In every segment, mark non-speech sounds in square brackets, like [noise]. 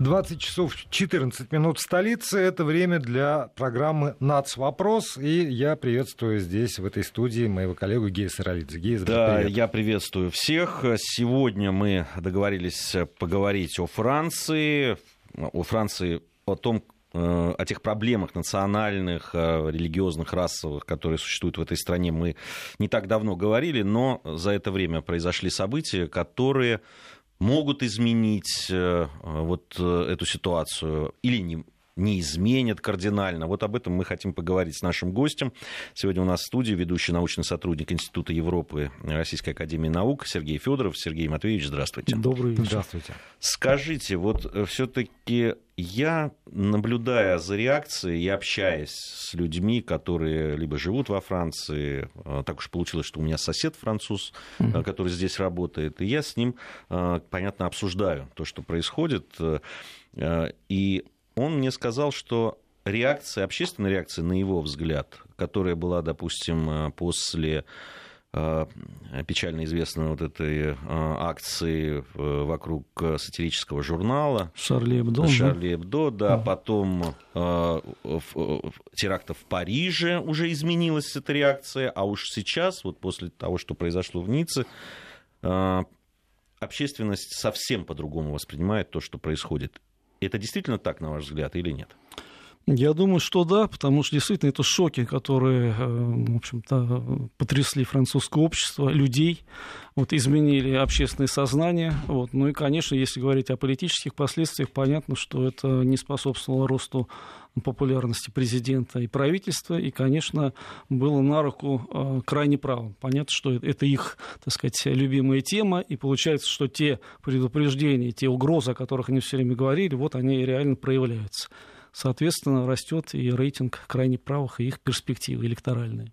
20 часов 14 минут в столице. Это время для программы «Нац. Вопрос». И я приветствую здесь, в этой студии, моего коллегу Гея Саралидзе. Гея, да, привет. я приветствую всех. Сегодня мы договорились поговорить о Франции, о Франции, о том, э, о тех проблемах национальных, э, религиозных, расовых, которые существуют в этой стране, мы не так давно говорили, но за это время произошли события, которые могут изменить э, вот э, эту ситуацию или не, не изменят кардинально. Вот об этом мы хотим поговорить с нашим гостем. Сегодня у нас в студии ведущий научный сотрудник Института Европы Российской Академии Наук Сергей Федоров. Сергей Матвеевич, здравствуйте. Добрый вечер. Здравствуйте. Скажите, вот э, все-таки я, наблюдая за реакцией и общаясь с людьми, которые либо живут во Франции, э, так уж получилось, что у меня сосед француз, mm-hmm. который здесь работает, и я с ним, понятно, обсуждаю то, что происходит. И он мне сказал, что реакция, общественная реакция, на его взгляд, которая была, допустим, э, после э, печально известной вот этой э, акции вокруг сатирического журнала. Шарли Эбдо. Шарли Эбдо, да. Ага. Потом теракта в Париже уже изменилась эта реакция, а уж сейчас, вот после того, что произошло в Ницце, общественность совсем по-другому воспринимает то, что происходит. Это действительно так, на ваш взгляд, или нет? Я думаю, что да, потому что действительно это шоки, которые, э, в общем-то, потрясли французское общество, людей, вот, изменили общественное сознание. Вот. Ну и, конечно, если говорить о политических последствиях, понятно, что это не способствовало росту популярности президента и правительства, и, конечно, было на руку э, крайне правым. Понятно, что это их, так сказать, любимая тема, и получается, что те предупреждения, те угрозы, о которых они все время говорили, вот они реально проявляются соответственно, растет и рейтинг крайне правых и их перспективы электоральные.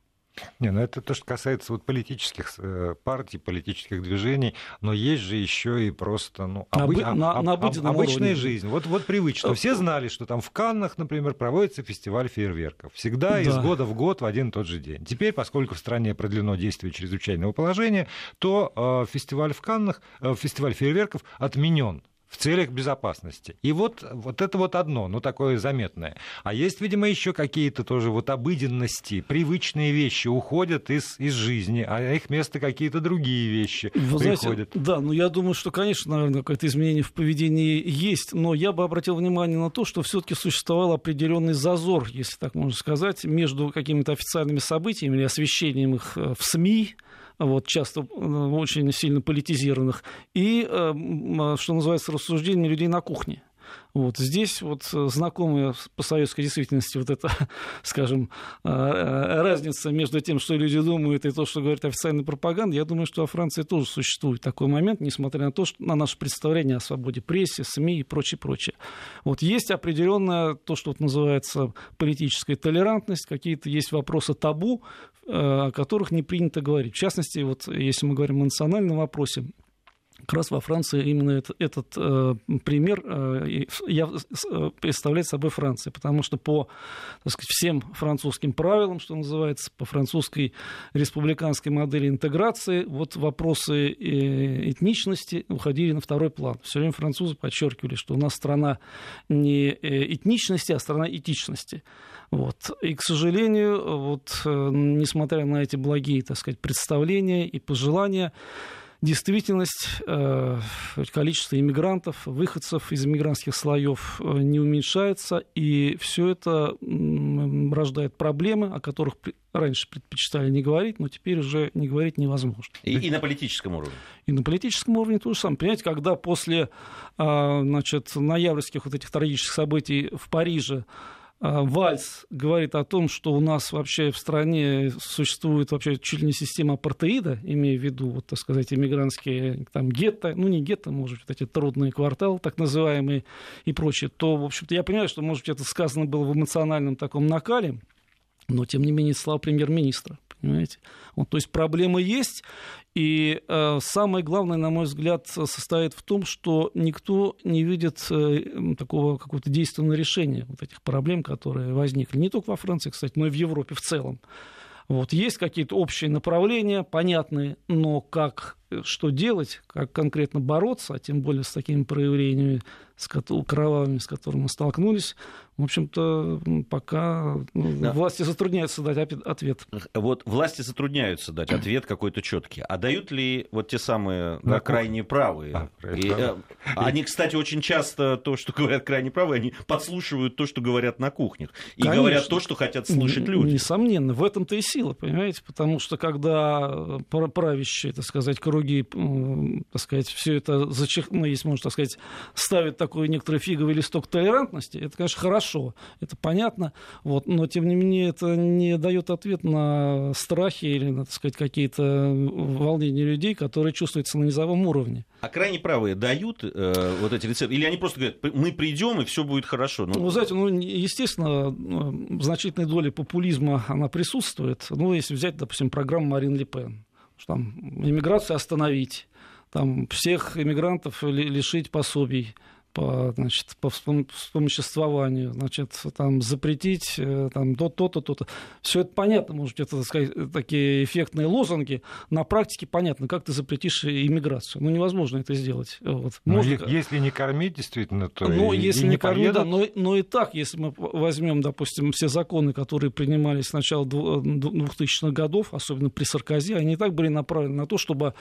Не, ну это то, что касается вот политических э, партий, политических движений, но есть же еще и просто ну, обы... на, на, на обычная уровне. жизнь. Вот, вот привычно. Э, Все знали, что там в Каннах, например, проводится фестиваль фейерверков. Всегда да. из года в год в один и тот же день. Теперь, поскольку в стране продлено действие чрезвычайного положения, то э, фестиваль в Каннах, э, фестиваль фейерверков отменен в целях безопасности. И вот, вот это вот одно, ну такое заметное. А есть, видимо, еще какие-то тоже вот обыденности, привычные вещи уходят из, из жизни, а их место какие-то другие вещи Вы приходят. Знаете, да, ну я думаю, что, конечно, наверное, какое-то изменение в поведении есть, но я бы обратил внимание на то, что все-таки существовал определенный зазор, если так можно сказать, между какими-то официальными событиями или освещением их э, в СМИ, вот, часто э, очень сильно политизированных, и, э, что называется, рассуждения людей на кухне. Вот здесь вот э, знакомая по советской действительности вот эта, [laughs] скажем, разница между тем, что люди думают, и то, что говорит официальная пропаганда, я думаю, что во Франции тоже существует такой момент, несмотря на то, что на наше представление о свободе прессы, СМИ и прочее, прочее. Вот есть определенная то, что вот называется политическая толерантность, какие-то есть вопросы табу, о которых не принято говорить. В частности, вот если мы говорим о национальном вопросе, как раз во Франции именно этот, этот э, пример э, я, э, представляет собой Франция, потому что по так сказать, всем французским правилам, что называется, по французской республиканской модели интеграции, вот вопросы э, этничности уходили на второй план. Все время французы подчеркивали, что у нас страна не э, этничности, а страна этичности. Вот. И, к сожалению, вот, э, несмотря на эти благие так сказать, представления и пожелания, действительность, э, количество иммигрантов, выходцев из иммигрантских слоев э, не уменьшается, и все это рождает проблемы, о которых раньше предпочитали не говорить, но теперь уже не говорить невозможно. И, и на политическом уровне? И на политическом уровне то же самое. Понимаете, когда после а, значит, ноябрьских вот этих трагических событий в Париже Вальс говорит о том, что у нас вообще в стране существует вообще чуть ли не система апартеида, имея в виду, вот, так сказать, иммигрантские там, гетто, ну не гетто, может быть, эти трудные кварталы, так называемые, и прочее, то, в общем-то, я понимаю, что, может быть, это сказано было в эмоциональном таком накале, но, тем не менее, слова премьер-министра, понимаете? Вот, то есть проблемы есть, и э, самое главное, на мой взгляд, состоит в том, что никто не видит э, такого какого-то действенного решения вот этих проблем, которые возникли не только во Франции, кстати, но и в Европе в целом. Вот, есть какие-то общие направления, понятные, но как что делать, как конкретно бороться, а тем более с такими проявлениями с кровавыми, с которыми мы столкнулись, в общем-то, пока ну, да. власти затрудняются дать ответ. Вот власти затрудняются дать ответ какой-то четкий. А дают ли вот те самые да, крайне правые? А, и, э, они, кстати, очень часто то, что говорят крайне правые, они подслушивают то, что говорят на кухнях. И Конечно. говорят то, что хотят слышать люди. Несомненно, в этом-то и сила, понимаете? Потому что когда правящие, так сказать, круги, так сказать, все это зачих... ну, если можно так сказать, ставят такой некоторый фиговый листок толерантности, это, конечно, хорошо, это понятно, вот, но, тем не менее, это не дает ответ на страхи или, на, так сказать, какие-то волнения людей, которые чувствуются на низовом уровне. А крайне правые дают э, вот эти рецепты? Или они просто говорят, мы придем и все будет хорошо? Ну, Вы знаете, ну, естественно, значительная доля популизма, она присутствует. Ну, если взять, допустим, программу Марин Ле Пен, что там иммиграцию остановить, там всех иммигрантов лишить пособий, по, значит, по вспомоществованию, значит, там, запретить э, там, то-то, то-то. Все это понятно, может, это, так сказать, такие эффектные лозунги. На практике понятно, как ты запретишь иммиграцию. Ну, невозможно это сделать. Вот. Может... Если не кормить, действительно, то ну, если не, не кормить, да, но, но и так, если мы возьмем, допустим, все законы, которые принимались с начала 2000-х годов, особенно при Саркози, они и так были направлены на то, чтобы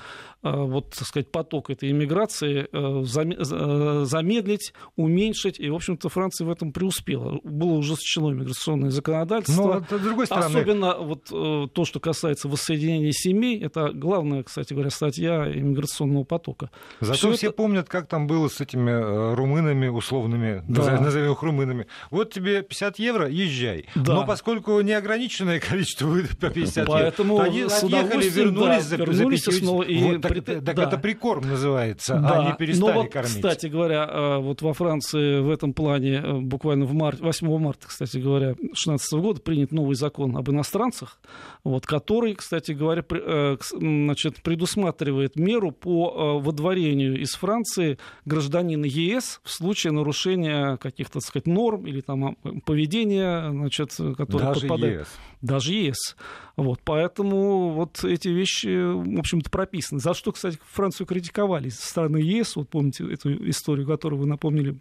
э, вот, так сказать, поток этой иммиграции э, замедлить замедлить, уменьшить, и, в общем-то, Франция в этом преуспела. Было ужесточено миграционное законодательство. Но, ну, с другой стороны... Особенно вот э, то, что касается воссоединения семей, это главная, кстати говоря, статья иммиграционного потока. Зато все, все это... помнят, как там было с этими э, румынами условными, да. назовем их румынами. Вот тебе 50 евро, езжай. Да. Но поскольку неограниченное количество выдают по 50 Поэтому евро, они отъехали, вернулись, да, вернулись за, за снова, и вот, так, так да. это прикорм называется, а да. а не перестали Но вот, кормить. Кстати говоря, э, вот во Франции в этом плане э, буквально в марте, 8 марта, кстати говоря, 2016 года принят новый закон об иностранцах, вот, который, кстати говоря, э, значит, предусматривает меру по э, выдворению из Франции гражданина ЕС в случае нарушения каких-то, так сказать, норм или там поведения, значит, которое Даже подпадает... ЕС. Даже ЕС. Вот, поэтому вот эти вещи, в общем-то, прописаны. За что, кстати, Францию критиковали со стороны ЕС, вот помните эту историю, которую вы напомнили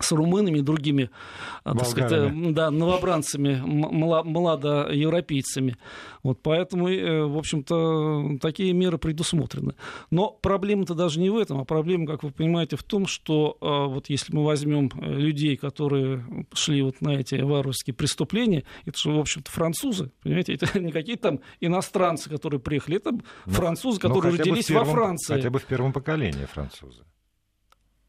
с румынами и другими так сказать, э, да, новобранцами, младоевропейцами. Вот поэтому, э, в общем-то, такие меры предусмотрены. Но проблема-то даже не в этом, а проблема, как вы понимаете, в том, что э, вот если мы возьмем людей, которые шли вот на эти варварские преступления, это же, в общем-то, французы, понимаете, это [laughs] не какие-то там иностранцы, которые приехали, это ну, французы, ну, которые родились первом, во Франции. Хотя бы в первом поколении французы.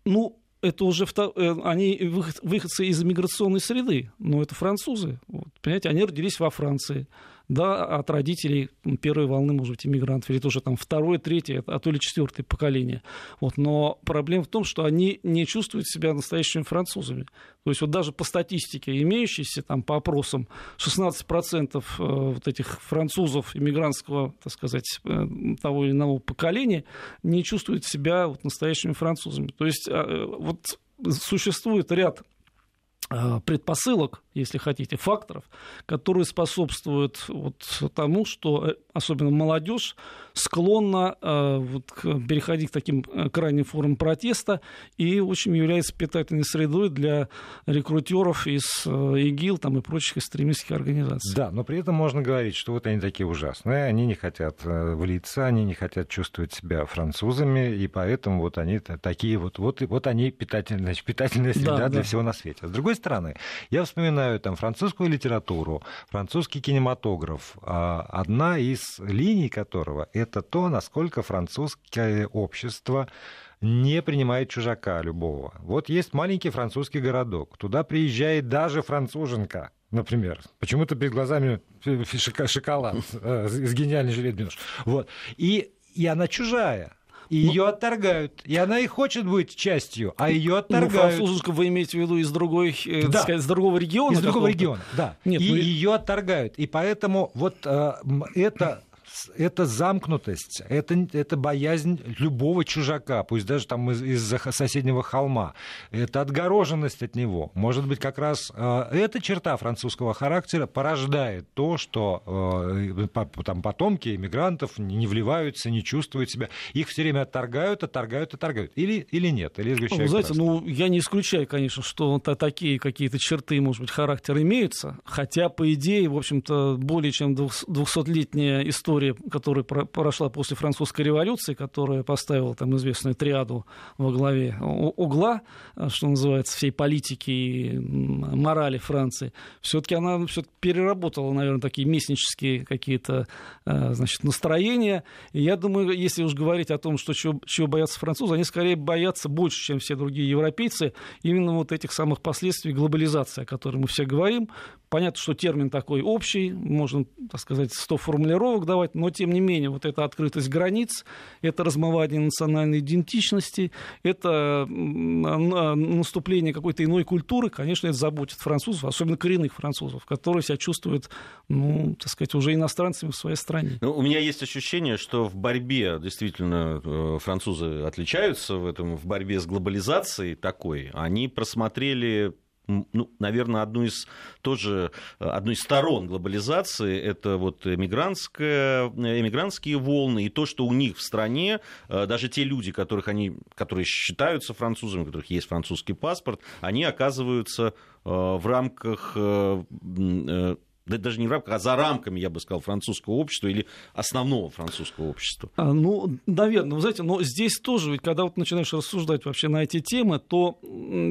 Ну, это уже э, они выходцы из миграционной среды, но это французы. Вот, понимаете, они родились во Франции да, от родителей первой волны, может быть, иммигрантов, или тоже там второе, третье, а то ли четвертое поколение. Вот. Но проблема в том, что они не чувствуют себя настоящими французами. То есть вот даже по статистике, имеющейся там по опросам, 16% э, вот этих французов иммигрантского, так сказать, э, того или иного поколения не чувствуют себя вот настоящими французами. То есть э, вот существует ряд предпосылок, если хотите, факторов, которые способствуют вот тому, что э, особенно молодежь склонна э, вот, переходить к таким крайним формам протеста и очень является питательной средой для рекрутеров из ИГИЛ там, и прочих экстремистских организаций. Да, но при этом можно говорить, что вот они такие ужасные, они не хотят влиться, они не хотят чувствовать себя французами, и поэтому вот они такие вот, вот, вот они питательная, питательная среда да, для да. всего на свете. С другой стороны, я вспоминаю там французскую литературу, французский кинематограф, а, одна из линий которого это то, насколько французское общество не принимает чужака любого. Вот есть маленький французский городок, туда приезжает даже француженка, например. Почему-то перед глазами шоколад э, с гениальной жилет Вот. И, и она чужая и ну, ее отторгают. И она и хочет быть частью, а ее ну, отторгают. Ну, французушка вы имеете в виду из другой, э, да. сказать, из другого региона? Из другого региона, да. Нет, и ну... ее отторгают. И поэтому вот э, это это замкнутость, это, это боязнь любого чужака, пусть даже там из, из соседнего холма. Это отгороженность от него. Может быть, как раз э, эта черта французского характера порождает то, что э, там потомки иммигрантов не вливаются, не чувствуют себя. Их все время отторгают, отторгают, отторгают. Или, или нет, или Вы знаете, ну, я не исключаю, конечно, что такие какие-то черты, может быть, характера имеются, хотя, по идее, в общем-то, более чем 200-летняя история, которая прошла после французской революции, которая поставила там известную триаду во главе угла, что называется, всей политики и морали Франции, все-таки она все переработала, наверное, такие местнические какие-то э, значит, настроения. И я думаю, если уж говорить о том, что чего, чего боятся французы, они скорее боятся больше, чем все другие европейцы, именно вот этих самых последствий глобализации, о которой мы все говорим. Понятно, что термин такой общий, можно, так сказать, 100 формулировок давать, но тем не менее вот эта открытость границ, это размывание национальной идентичности, это наступление какой-то иной культуры, конечно, это заботит французов, особенно коренных французов, которые себя чувствуют, ну, так сказать, уже иностранцами в своей стране. Ну, у меня есть ощущение, что в борьбе действительно э, французы отличаются в этом, в борьбе с глобализацией такой. Они просмотрели ну, наверное, одну из тоже одну из сторон глобализации это вот эмигрантская, эмигрантские волны и то, что у них в стране э, даже те люди, которых они, которые считаются французами, у которых есть французский паспорт, они оказываются э, в рамках э, даже не в рамках, а за рамками, я бы сказал, французского общества или основного французского общества. А, ну, наверное, вы знаете, но здесь тоже, ведь когда вот начинаешь рассуждать вообще на эти темы, то,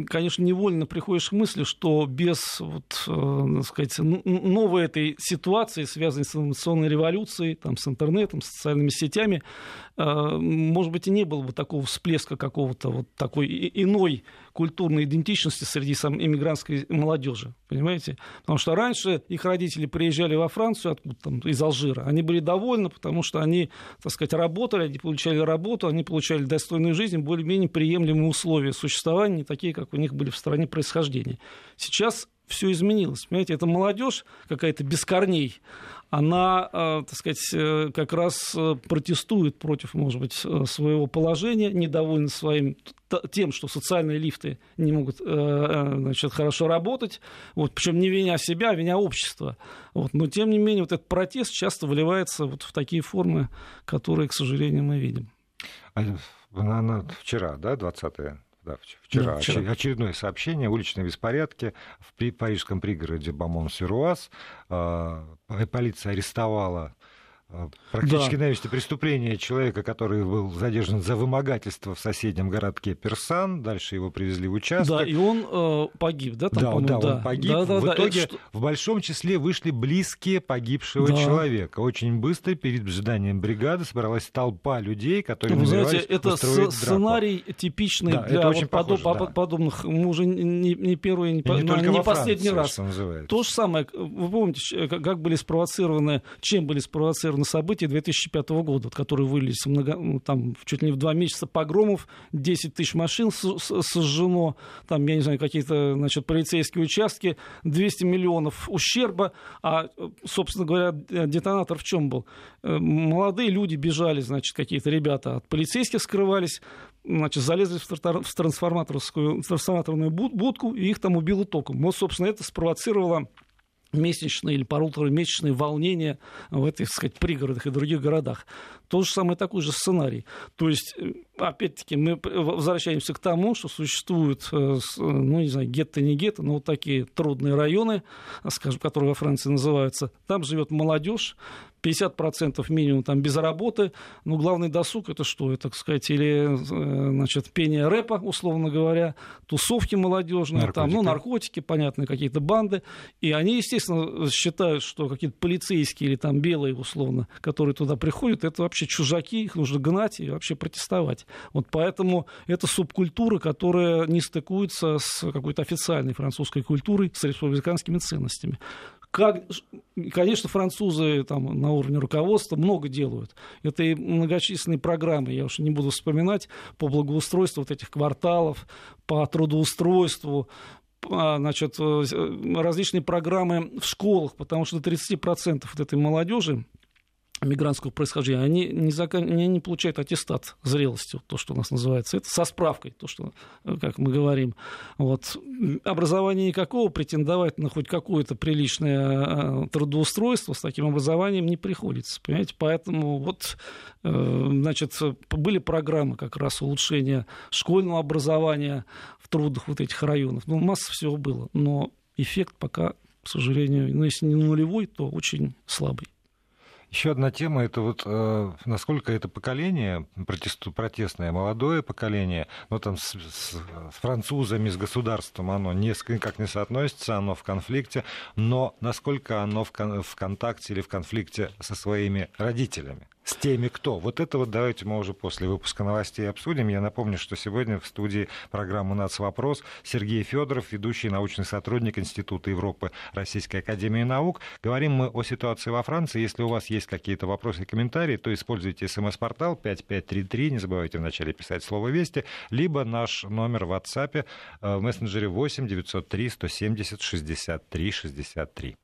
конечно, невольно приходишь к мысли, что без, вот, э, так сказать, новой этой ситуации, связанной с информационной революцией, там, с интернетом, с социальными сетями, может быть, и не было бы такого всплеска какого-то вот такой иной культурной идентичности среди иммигрантской молодежи, понимаете? Потому что раньше их родители приезжали во Францию откуда там, из Алжира, они были довольны, потому что они, так сказать, работали, они получали работу, они получали достойную жизнь, более-менее приемлемые условия существования, такие, как у них были в стране происхождения. Сейчас все изменилось. Понимаете, это молодежь какая-то без корней, она, э, так сказать, э, как раз э, протестует против, может быть, своего положения, недовольна своим тем, что социальные лифты не могут значит, хорошо работать, вот, причем не виня себя, а виня общества. Вот, но, тем не менее, вот этот протест часто выливается вот в такие формы, которые, к сожалению, мы видим. Она, вчера, да, 20 да, вчера, да, вчера. очередное сообщение, уличные беспорядки в парижском пригороде Бамон-Сируаз. А, полиция арестовала практически да. на месте преступления человека, который был задержан за вымогательство в соседнем городке Персан. Дальше его привезли в участок. Да, и он э, погиб, да? Там, да, да, да, он погиб. Да, да, в да, итоге это... в большом числе вышли близкие погибшего да. человека. Очень быстро перед ожиданием бригады собралась толпа людей, которые Вы знаете, это сценарий типичный да, для вот похоже, подоб, да. подобных. Мы уже не, не первый, не, не, не, не последний раз. То же самое. Вы помните, как были спровоцированы, чем были спровоцированы на события 2005 года, которые вылились много, ну, там, чуть ли не в два месяца погромов, 10 тысяч машин сожжено, там, я не знаю, какие-то значит, полицейские участки, 200 миллионов ущерба, а, собственно говоря, детонатор в чем был? Э, молодые люди бежали, значит, какие-то ребята от полицейских скрывались, значит, залезли в трансформаторскую, трансформаторную будку, и их там убило током. Вот, собственно, это спровоцировало месячные или полуторамесячные волнения в этих, так сказать, пригородах и других городах. То же самое такой же сценарий. То есть, э, опять-таки, мы возвращаемся к тому, что существуют, э, ну, не знаю, гетто, не гетто, но вот такие трудные районы, скажем, которые во Франции называются. Там живет молодежь, 50% минимум там без работы. Ну, главный досуг это что? Это, так сказать, или э, значит, пение рэпа, условно говоря, тусовки молодежные, там, ну, наркотики, понятно, какие-то банды. И они, естественно, считают, что какие-то полицейские или там белые, условно, которые туда приходят, это вообще чужаки, их нужно гнать и вообще протестовать. Вот поэтому это субкультура, которая не стыкуется с какой-то официальной французской культурой, с республиканскими ценностями. Как, конечно, французы там, на уровне руководства много делают. Это и многочисленные программы, я уж не буду вспоминать, по благоустройству вот этих кварталов, по трудоустройству, значит, э, различные программы в школах, потому что до 30% вот этой молодежи мигрантского происхождения, они не, закон... они не получают аттестат зрелости, то, что у нас называется. Это со справкой, то, что, э, как мы говорим. Вот. Образования никакого, претендовать на хоть какое-то приличное э, трудоустройство с таким образованием не приходится. Понимаете? Поэтому вот, э, значит, были программы как раз улучшения школьного образования в трудных вот этих районах. Ну, масса всего было. Но эффект пока, к сожалению, ну, если не нулевой, то очень слабый. Еще одна тема это вот э, насколько это поколение протестное молодое поколение, ну там с, с, с французами, с государством оно никак не соотносится, оно в конфликте, но насколько оно в, в контакте или в конфликте со своими родителями с теми, кто. Вот это вот давайте мы уже после выпуска новостей обсудим. Я напомню, что сегодня в студии программы «Нацвопрос» Сергей Федоров, ведущий научный сотрудник Института Европы Российской Академии Наук. Говорим мы о ситуации во Франции. Если у вас есть какие-то вопросы и комментарии, то используйте смс-портал 5533, не забывайте вначале писать слово «Вести», либо наш номер в WhatsApp э, в мессенджере 8 903 170 63 63.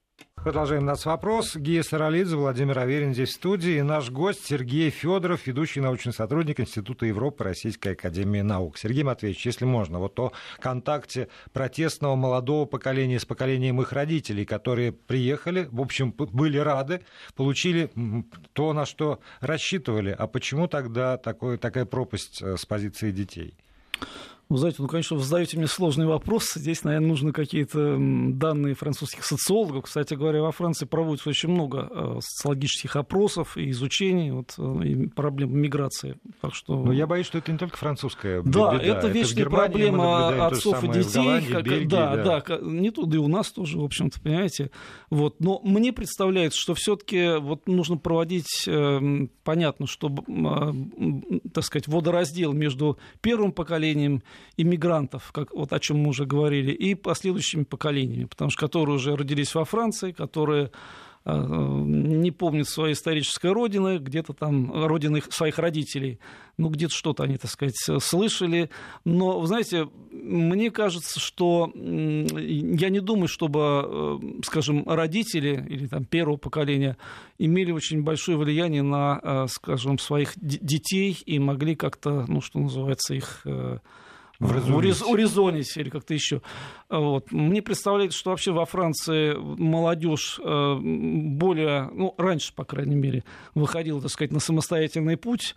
Продолжаем наш вопрос. Гия Саралидзе, Владимир Аверин здесь в студии. И наш гость Сергей Федоров, ведущий научный сотрудник Института Европы Российской Академии Наук. Сергей Матвеевич, если можно, вот о контакте протестного молодого поколения с поколением их родителей, которые приехали, в общем, были рады, получили то, на что рассчитывали. А почему тогда такой, такая пропасть э, с позиции детей? Вы знаете, ну, конечно, вы задаете мне сложный вопрос. Здесь, наверное, нужны какие-то данные французских социологов. Кстати говоря, во Франции проводится очень много э, социологических опросов и изучений вот, э, и проблем миграции. Так что... Но я боюсь, что это не только французская да, беда. это вечная это проблема отцов и детей. Голландии, как, Бельгии, да, да, да, не тут, и у нас тоже, в общем-то, понимаете. Вот. Но мне представляется, что все-таки вот нужно проводить, э, понятно, что, так сказать, водораздел между первым поколением иммигрантов, как, вот о чем мы уже говорили, и последующими поколениями, потому что которые уже родились во Франции, которые э, не помнят своей исторической родины, где-то там родины своих родителей, ну, где-то что-то они, так сказать, слышали. Но, вы знаете, мне кажется, что я не думаю, чтобы, э, скажем, родители или там первого поколения имели очень большое влияние на, э, скажем, своих детей и могли как-то, ну, что называется, их урез, урезонить или как-то еще. Вот. Мне представляется, что вообще во Франции молодежь э, более, ну, раньше, по крайней мере, выходила, так сказать, на самостоятельный путь,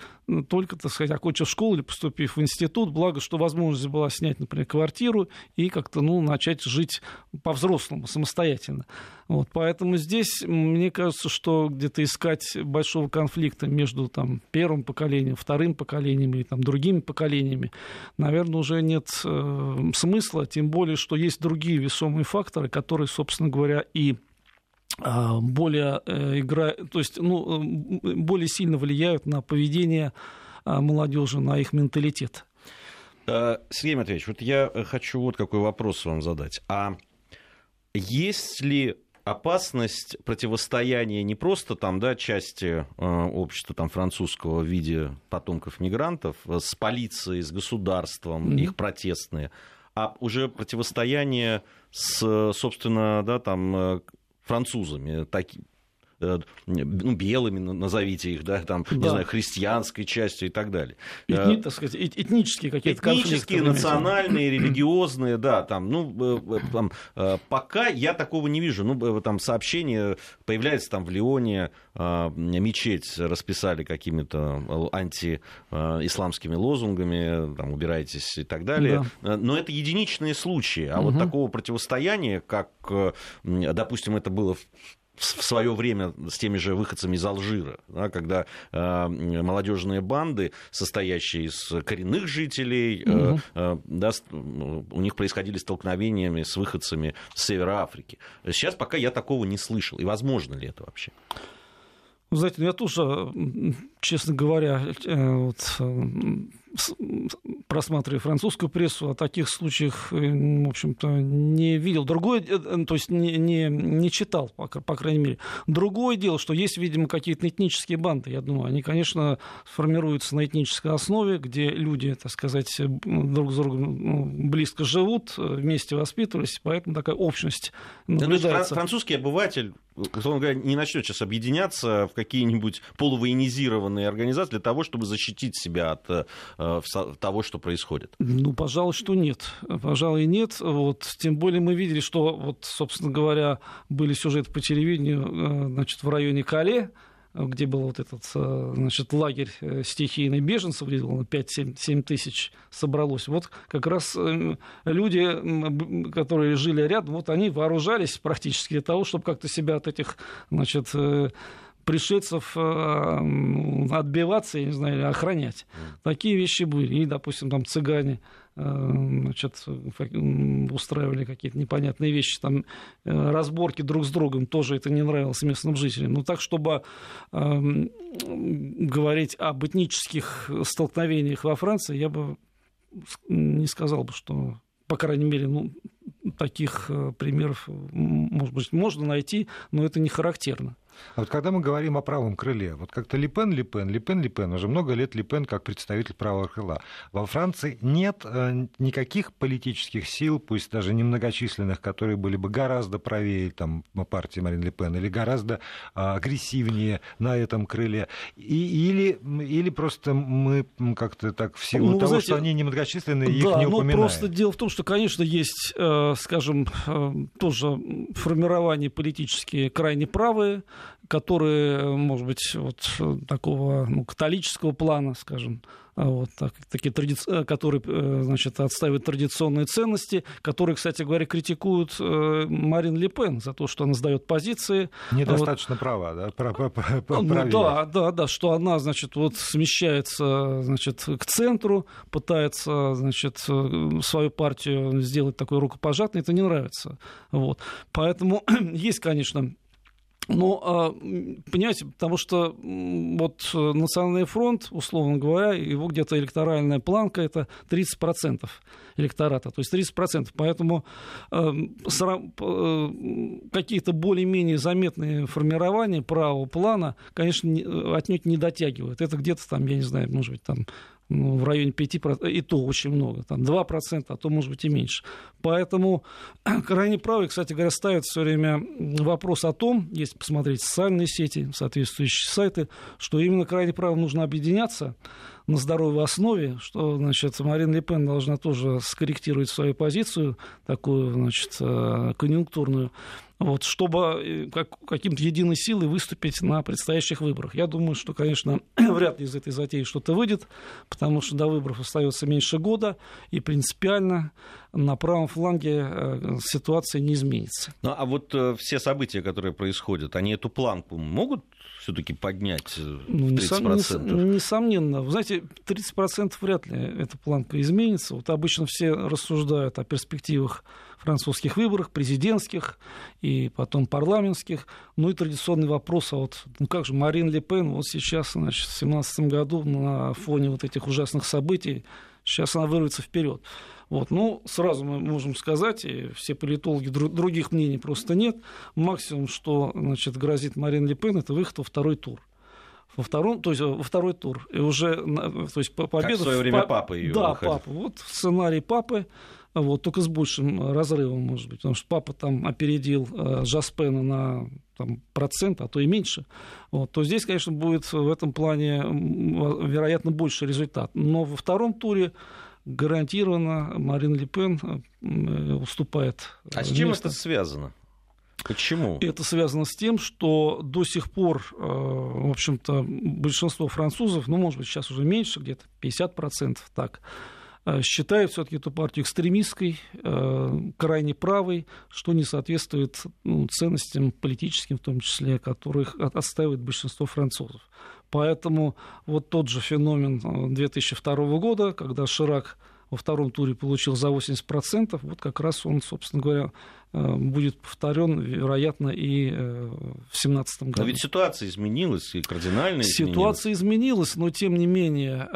только, так сказать, окончив школу или поступив в институт, благо, что возможность была снять, например, квартиру и как-то, ну, начать жить по-взрослому, самостоятельно. Вот, поэтому здесь, мне кажется, что где-то искать большого конфликта между там, первым поколением, вторым поколением или там, другими поколениями, наверное, уже нет э, смысла, тем более, что есть другие весомые факторы, которые, собственно говоря, и а, более э, игра, то есть, ну, более сильно влияют на поведение а, молодежи, на их менталитет. Э, Сергей Матвеевич, вот я хочу вот какой вопрос вам задать. А есть ли опасность противостояния не просто там, да, части э, общества там, французского в виде потомков мигрантов э, с полицией, с государством, mm-hmm. их протестные, а уже противостояние с, собственно, да, там, э, французами, таки, ну, белыми, назовите их, да, там, да. не знаю, христианской частью и так далее. Этни, э, так сказать, этнические какие-то Этнические, национальные, [clears throat] религиозные, да, там, ну, э, там, пока я такого не вижу. Ну, там сообщение появляется там в Лионе, мечеть расписали какими-то антиисламскими лозунгами, там, убирайтесь и так далее. Да. Но это единичные случаи. А угу. вот такого противостояния, как, допустим, это было в в свое время с теми же выходцами из Алжира, да, когда э, молодежные банды, состоящие из коренных жителей, угу. э, да, у них происходили столкновениями с выходцами с Севера Африки. Сейчас пока я такого не слышал. И возможно ли это вообще? Вы знаете, ну, я тоже, честно говоря, э, вот, просматривая французскую прессу, о таких случаях, э, в общем-то, не видел. Другое, то есть не, не, не читал, по, по крайней мере. Другое дело, что есть, видимо, какие-то этнические банды, я думаю. Они, конечно, формируются на этнической основе, где люди, так сказать, друг с другом ну, близко живут, вместе воспитывались, поэтому такая общность наблюдается. французский обыватель условно говоря, не начнет сейчас объединяться в какие-нибудь полувоенизированные организации для того, чтобы защитить себя от э, того, что происходит? Ну, пожалуй, что нет. Пожалуй, нет. Вот. Тем более мы видели, что, вот, собственно говоря, были сюжеты по телевидению э, значит, в районе Кале, где был вот этот э, значит, лагерь э, стихийных беженцев, где 5-7 тысяч собралось. Вот как раз э, люди, которые жили рядом, вот они вооружались практически для того, чтобы как-то себя от этих значит, пришельцев отбиваться, я не знаю, охранять. Такие вещи были. И, допустим, там цыгане значит, устраивали какие-то непонятные вещи, там э, разборки друг с другом, тоже это не нравилось местным жителям. Но так, чтобы э, говорить об этнических столкновениях во Франции, я бы не сказал бы, что, по крайней мере, ну, таких э, примеров, может быть, можно найти, но это не характерно. А вот когда мы говорим о правом крыле, вот как-то Липен, Липен, Липен, Липен, уже много лет Липен как представитель правого крыла. Во Франции нет э, никаких политических сил, пусть даже немногочисленных, которые были бы гораздо правее там, партии Марин Липен или гораздо а, агрессивнее на этом крыле. И, или, или просто мы как-то так в силу ну, того, знаете, что они немногочисленные, их да, не упоминаем. Ну, просто дело в том, что, конечно, есть, э, скажем, э, тоже формирование политические крайне правые, которые, может быть, вот такого ну, католического плана, скажем, вот, так, такие тради... Э, которые э, значит, отстаивают традиционные ценности, которые, кстати говоря, критикуют э, Марин Ле Пен за то, что она сдает позиции. Недостаточно вот. права, да? Прав, ну, да, да, да, что она, значит, вот смещается, значит, к центру, пытается, значит, свою партию сделать такой рукопожатной, это не нравится. Вот. Поэтому [clears throat] есть, конечно, ну, а, понимаете, потому что вот э, Национальный фронт, условно говоря, его где-то электоральная планка это 30% электората, то есть 30%. Поэтому э, э, какие-то более-менее заметные формирования правого плана, конечно, отнюдь не дотягивают. Это где-то там, я не знаю, может быть, там ну, в районе 5%, и то очень много, там 2%, а то, может быть, и меньше. Поэтому [clears throat] крайне правые, кстати говоря, ставят все время вопрос о том, если посмотреть социальные сети, соответствующие сайты, что именно крайне правым нужно объединяться на здоровой основе, что, значит, Марин Ле Пен должна тоже скорректировать свою позицию, такую, значит, э, конъюнктурную, вот, чтобы э, как, каким-то единой силой выступить на предстоящих выборах. Я думаю, что, конечно, [clears throat] вряд ли из этой затеи что-то выйдет, потому что до выборов остается меньше года, и принципиально на правом фланге э, ситуация не изменится. Ну, а вот все события, которые происходят, они эту планку могут все-таки поднять ну, в 30%? Несомненно. Вы знаете, 30% вряд ли эта планка изменится. Вот обычно все рассуждают о перспективах французских выборах, президентских и потом парламентских. Ну и традиционный вопрос, а вот ну как же Марин Ле Пен вот сейчас, значит, в 2017 году на фоне вот этих ужасных событий, сейчас она вырвется вперед. Вот, ну, сразу мы можем сказать, и все политологи, других мнений просто нет. Максимум, что значит, грозит Марин Ле Пен, это выход во второй тур во втором, то есть во второй тур. И уже, то есть победа... Как в свое время папа ее Да, выходит. папа. Вот сценарий папы, вот, только с большим разрывом, может быть, потому что папа там опередил э, Жаспена на там, процент, а то и меньше, вот, то здесь, конечно, будет в этом плане, вероятно, больше результат. Но во втором туре гарантированно Марин Ле Пен э, уступает. А с чем место. это связано? Почему? Это связано с тем, что до сих пор, э, в общем-то, большинство французов, ну, может быть, сейчас уже меньше, где-то 50% так, Э, считают все-таки эту партию экстремистской, э, крайне правой, что не соответствует ну, ценностям политическим, в том числе, которых отстаивает большинство французов. Поэтому вот тот же феномен 2002 э, года, когда Ширак во втором туре получил за 80%, вот как раз он, собственно говоря, э, будет повторен, вероятно, и э, в 2017 году. Но ведь ситуация изменилась и кардинально изменилась. Ситуация изменилась, но тем не менее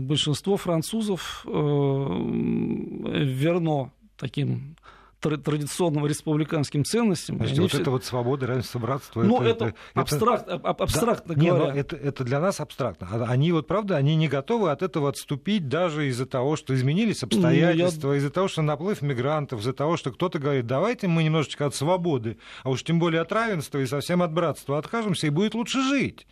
большинство французов верно таким традиционным республиканским ценностям. Подождите, вот все... это вот свобода, равенство, братство. Ну, это, это, абстракт, это... абстрактно да, говоря. Не, это, это для нас абстрактно. А они вот, правда, они не готовы от этого отступить даже из-за того, что изменились обстоятельства, ну, я... из-за того, что наплыв мигрантов, из-за того, что кто-то говорит, давайте мы немножечко от свободы, а уж тем более от равенства и совсем от братства откажемся, и будет лучше жить.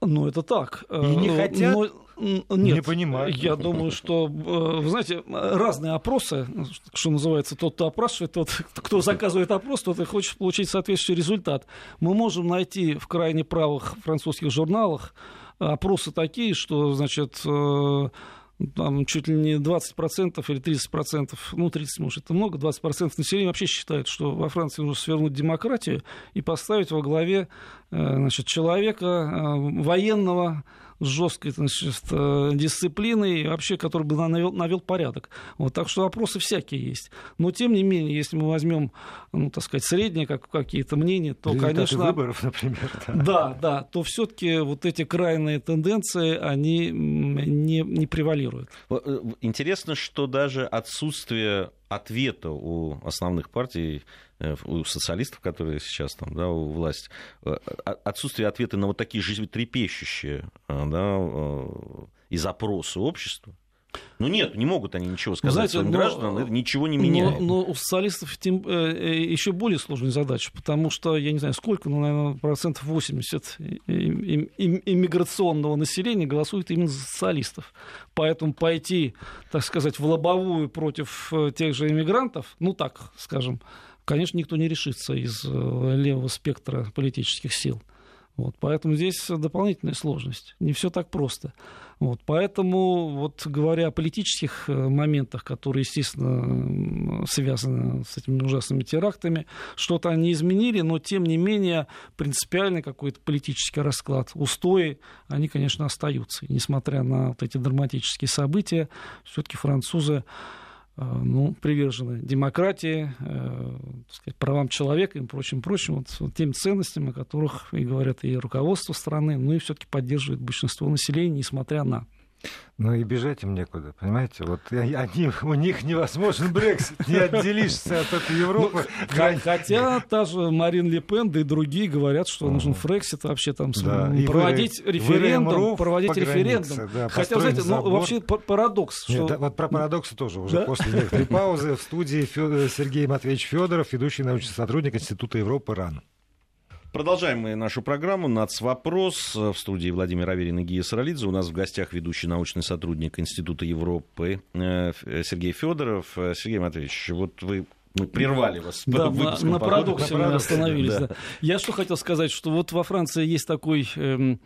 Ну, это так. И не но, хотят? Но, нет, не понимаю. Я думаю, что, э, вы знаете, разные опросы, что называется, тот, кто опрашивает, тот, кто заказывает опрос, тот и хочет получить соответствующий результат. Мы можем найти в крайне правых французских журналах опросы такие, что, значит, э, там чуть ли не 20% или 30%, ну 30 может это много, 20% населения вообще считают, что во Франции нужно свернуть демократию и поставить во главе э, значит, человека военного, с жесткой значит, э, дисциплиной, вообще, который бы навел, навел порядок. Вот, так что вопросы всякие есть. Но, тем не менее, если мы возьмем, ну, так сказать, средние как, какие-то мнения, то, Результаты конечно... выборов, например. Да, да, да то все-таки вот эти крайние тенденции, они не, не превалируют. Э, интересно, что даже отсутствие ответа у основных партий Э, у социалистов, которые сейчас там, да, у власти, э, отсутствие ответа на вот такие жизнетрепещущие да, и запросы общества, ну нет, не могут они ничего сказать Знаете, своим но, гражданам, это ничего не меняет. Но, но у социалистов тем, э, еще более сложная задача, потому что, я не знаю, сколько, ну, наверное, процентов 80 иммиграционного населения голосует именно за социалистов. Поэтому пойти, так сказать, в лобовую против тех же иммигрантов, ну так, скажем, конечно, никто не решится из э, левого спектра политических сил. Вот, поэтому здесь дополнительная сложность. Не все так просто. Вот, поэтому, вот, говоря о политических э, моментах, которые, естественно, связаны с этими ужасными терактами, что-то они изменили, но, тем не менее, принципиальный какой-то политический расклад, устои, они, конечно, остаются. И, несмотря на вот эти драматические события, все-таки французы ну, привержены демократии, э, сказать, правам человека и прочим, прочим, вот, вот тем ценностям, о которых и говорят и руководство страны, ну и все-таки поддерживает большинство населения, несмотря на ну и бежать им некуда, понимаете? Вот они, у них невозможен Брексит, не отделишься от этой Европы. Ну, хотя та же Марин Ле Пен, да и другие говорят, что нужен Фрексит вообще там да, проводить вы, референдум, проводить референдум. Да, хотя, знаете, ну вообще парадокс. Что... Нет, вот про парадоксы тоже уже да? после некоторой паузы в студии Сергей Матвеевич Федоров, ведущий научный сотрудник Института Европы РАН. Продолжаем мы нашу программу «Нацвопрос». В студии Владимир Аверин и Гия Саралидзе. У нас в гостях ведущий научный сотрудник Института Европы э, Сергей Федоров. Э, Сергей Матвеевич, вот вы мы прервали вас. Да, на, на парадоксе мы остановились. Да. Да. Я что хотел сказать, что вот во Франции есть такой эм,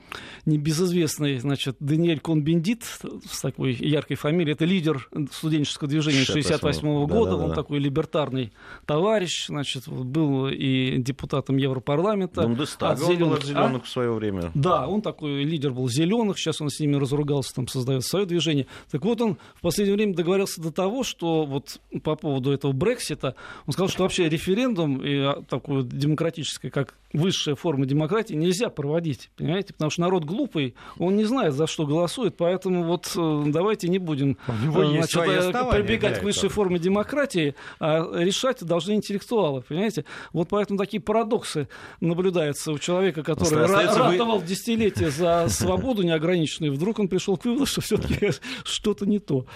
небезызвестный, значит, Даниэль Конбендит с такой яркой фамилией. Это лидер студенческого движения 68 -го года. Да, да, Он такой либертарный товарищ, значит, был и депутатом Европарламента. Бундестаг от был от зеленых а? в свое время. Да, он такой лидер был зеленых. Сейчас он с ними разругался, там создает свое движение. Так вот, он в последнее время договорился до того, что вот по поводу этого Брексита он сказал, что вообще референдум и а, такую демократическое, как высшая форма демократии, нельзя проводить, понимаете? Потому что народ глупый, он не знает, за что голосует, поэтому вот э, давайте не будем э, значит, э, прибегать к высшей форме демократии, а решать должны интеллектуалы, понимаете? Вот поэтому такие парадоксы наблюдаются у человека, который ратовал вы... десятилетия за свободу неограниченную, вдруг он пришел к выводу, что все-таки [laughs] что-то не то.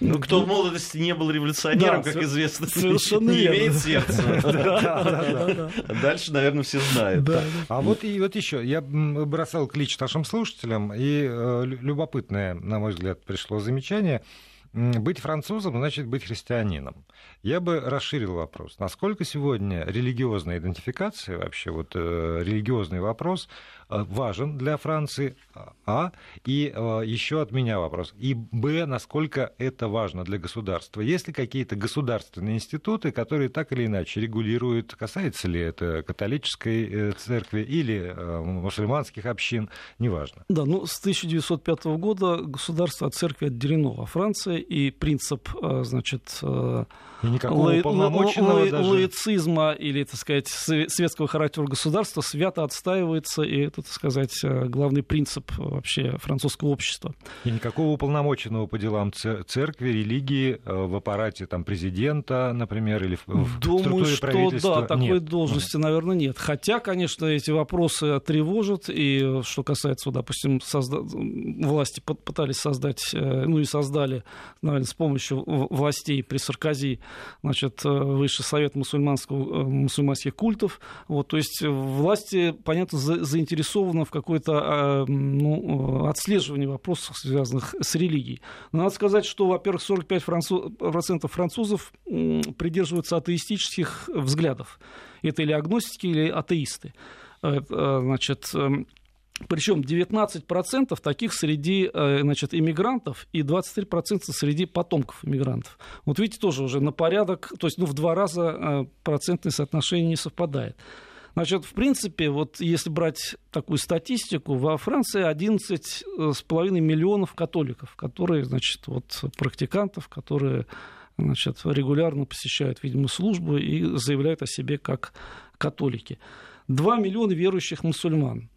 Ну, кто в молодости не был революционером, да, как известно, совершенно не имеет сердца. [laughs] Дальше, наверное, все знают. А вот и вот еще, я бросал клич нашим слушателям, и э, любопытное, на мой взгляд, пришло замечание. Быть французом значит быть христианином. Я бы расширил вопрос. Насколько сегодня религиозная идентификация, вообще вот э, религиозный вопрос, важен для Франции, а, и еще от меня вопрос, и, б, насколько это важно для государства. Есть ли какие-то государственные институты, которые так или иначе регулируют, касается ли это католической церкви или мусульманских общин, неважно. Да, ну, с 1905 года государство от церкви отделено во Франции, и принцип, значит, и никакого уполномоченного лай, даже... лаицизма или, так сказать, светского характера государства свято отстаивается, и это, так сказать, э, главный принцип вообще французского общества. И никакого уполномоченного по делам церкви, религии э, в аппарате там, президента, например, или в Думаю, структуре что правительства да, такой нет. должности, наверное, нет. Хотя, конечно, эти вопросы тревожат, и что касается, допустим, созда... власти пытались создать, э, ну и создали, наверное, с помощью властей при Саркози значит, э, Высший совет мусульманского, э, мусульманских культов. Вот, то есть власти, понятно, заинтересованы в какой-то а, ну, отслеживании вопросов, связанных с религией. Но надо сказать, что, во-первых, 45% француз, французов придерживаются атеистических взглядов. Это или агностики, или атеисты. Э, значит, эм, причем 19% таких среди э, значит, иммигрантов и 23% среди потомков иммигрантов. Вот видите, тоже уже на порядок, то есть ну, в два раза э, процентное соотношение не совпадает. Значит, в принципе, вот если брать такую статистику, во Франции 11,5 миллионов католиков, которые, значит, вот практикантов, которые значит, регулярно посещают, видимо, службу и заявляют о себе как католики. 2 миллиона верующих мусульман.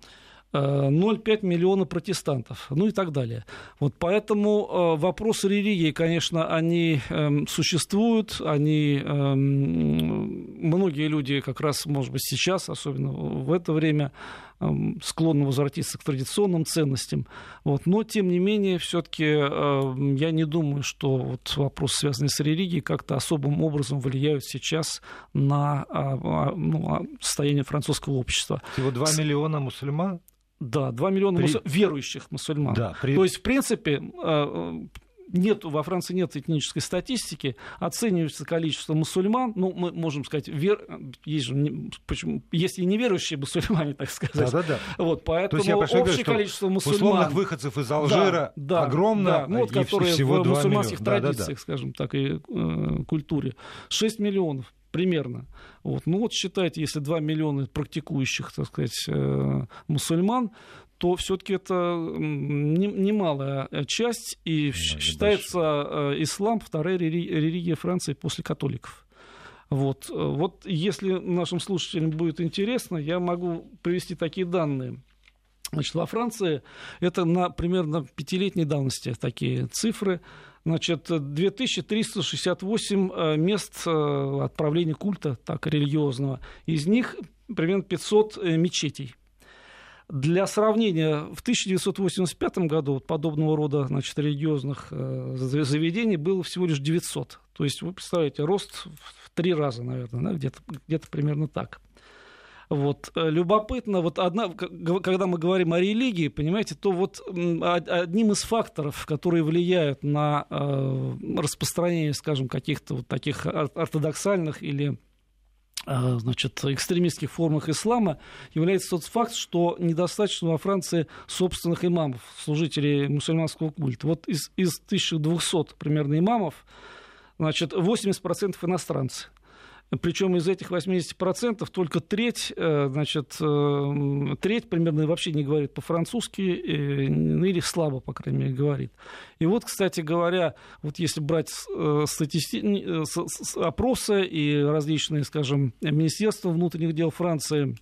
0,5 миллиона протестантов, ну и так далее. Вот поэтому э, вопросы религии, конечно, они эм, существуют, они, эм, многие люди как раз, может быть, сейчас, особенно в это время, эм, склонны возвратиться к традиционным ценностям. Вот. Но, тем не менее, все-таки я не думаю, что вот вопросы, связанные с религией, как-то особым образом влияют сейчас на а, а, ну, состояние французского общества. Всего 2 миллиона мусульман? Да, 2 миллиона при... мусу... верующих мусульман. Да, при... То есть, в принципе, э, нет, во Франции нет этнической статистики, оценивается количество мусульман, ну, мы можем сказать, вер... есть же, почему, есть и неверующие мусульмане, [laughs] так сказать. Да, да, да. Вот, поэтому То есть общее говорю, количество мусульман... Условных выходцев из Алжира да, да, огромно, да, ну, вот, и которые всего в мусульманских миллиона. традициях, да, да, да. скажем так, и э, культуре, 6 миллионов примерно. Вот. Ну вот считайте, если 2 миллиона практикующих, так сказать, э, мусульман, то все-таки это немалая часть, и да, считается э, ислам вторая религия Франции после католиков. Вот. вот если нашим слушателям будет интересно, я могу привести такие данные. Значит, во Франции это на примерно пятилетней давности такие цифры. Значит, 2368 э, мест э, отправления культа, так, религиозного. Из них примерно 500 э, мечетей. Для сравнения, в 1985 году подобного рода значит, религиозных заведений было всего лишь 900. То есть, вы представляете, рост в три раза, наверное, да, где-то, где-то примерно так. Вот. Э, любопытно, вот одна, когда мы говорим о религии, понимаете, то вот одним из факторов, которые влияют на э, распространение, скажем, каких-то вот таких ортодоксальных или э, значит, экстремистских формах ислама является тот факт, что недостаточно во Франции собственных имамов, служителей мусульманского культа. Вот из, из 1200 примерно имамов, значит, 80% иностранцы. Причем из этих 80% только треть, э, значит, э, треть примерно вообще не говорит по-французски, э, ну, или слабо, по крайней мере, говорит. И вот, кстати говоря, вот если брать статисти... опросы и различные, скажем, Министерства внутренних дел Франции,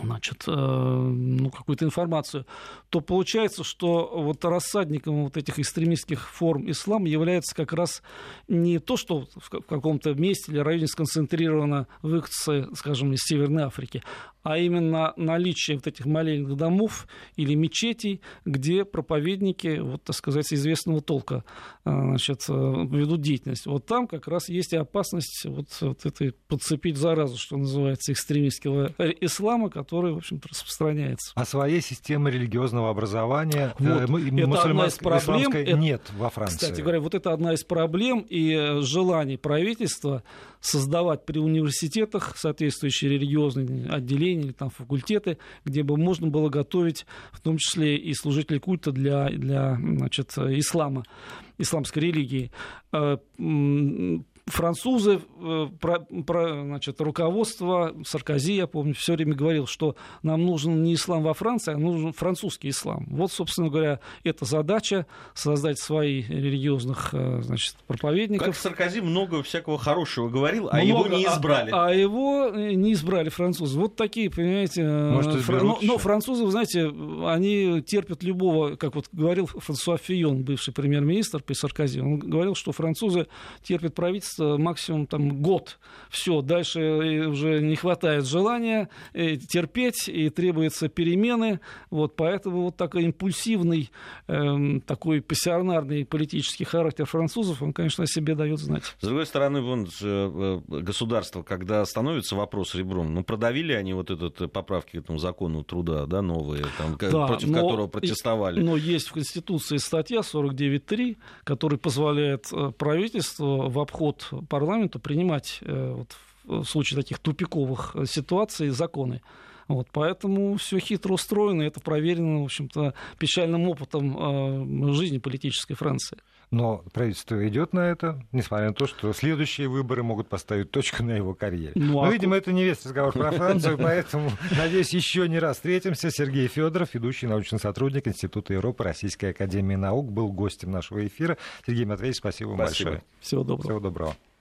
значит, э, ну, какую-то информацию, то получается, что вот рассадником вот этих экстремистских форм ислама является как раз не то, что в каком-то месте или районе сконцентрировано выходцы, скажем, из Северной Африки, а именно наличие вот этих молельных домов или мечетей, где проповедники, вот, так сказать, известного толка э, значит, э, ведут деятельность. Вот там как раз есть и опасность вот, вот этой подцепить заразу, что называется, экстремистского ислама, который, в общем-то, распространяется. А своей системы религиозного образования вот. э, это одна из проблем. Это, нет во Франции. Кстати говоря, вот это одна из проблем и э, желаний правительства создавать при университетах соответствующие религиозные отделения или там факультеты, где бы можно было готовить в том числе и служителей культа для, для значит, ислама, исламской религии э, французы, э, про, про, значит, руководство, Саркози, я помню, все время говорил, что нам нужен не ислам во Франции, а нужен французский ислам. Вот, собственно говоря, эта задача создать свои религиозных э, значит, проповедников. Как Саркози много всякого хорошего говорил, а много, его не а, избрали. А, а его не избрали французы. Вот такие, понимаете... Может, фра... но, но французы, вы знаете, они терпят любого, как вот говорил Франсуа Фион, бывший премьер-министр при Саркози, он говорил, что французы терпят правительство максимум там год. Все, дальше уже не хватает желания э, терпеть и требуются перемены. Вот, поэтому вот такой импульсивный, э, такой пассионарный политический характер французов, он, конечно, о себе дает знать. С другой стороны, вон э, государство, когда становится вопрос ребром, ну, продавили они вот этот э, поправки к этому закону труда, да, новые, там, да, против но, которого протестовали. Но есть в Конституции статья 49.3, которая позволяет правительству в обход парламенту принимать э, вот, в случае таких тупиковых э, ситуаций законы. Вот, поэтому все хитро устроено, это проверено, в общем-то, печальным опытом э, жизни политической Франции. Но правительство идет на это, несмотря на то, что следующие выборы могут поставить точку на его карьере. Ну, Но, а... видимо, это не весь разговор про Францию, [laughs] поэтому, надеюсь, еще не раз встретимся. Сергей Федоров, ведущий научный сотрудник Института Европы Российской Академии Наук, был гостем нашего эфира. Сергей Матвеевич, спасибо вам большое. Всего доброго. Всего доброго.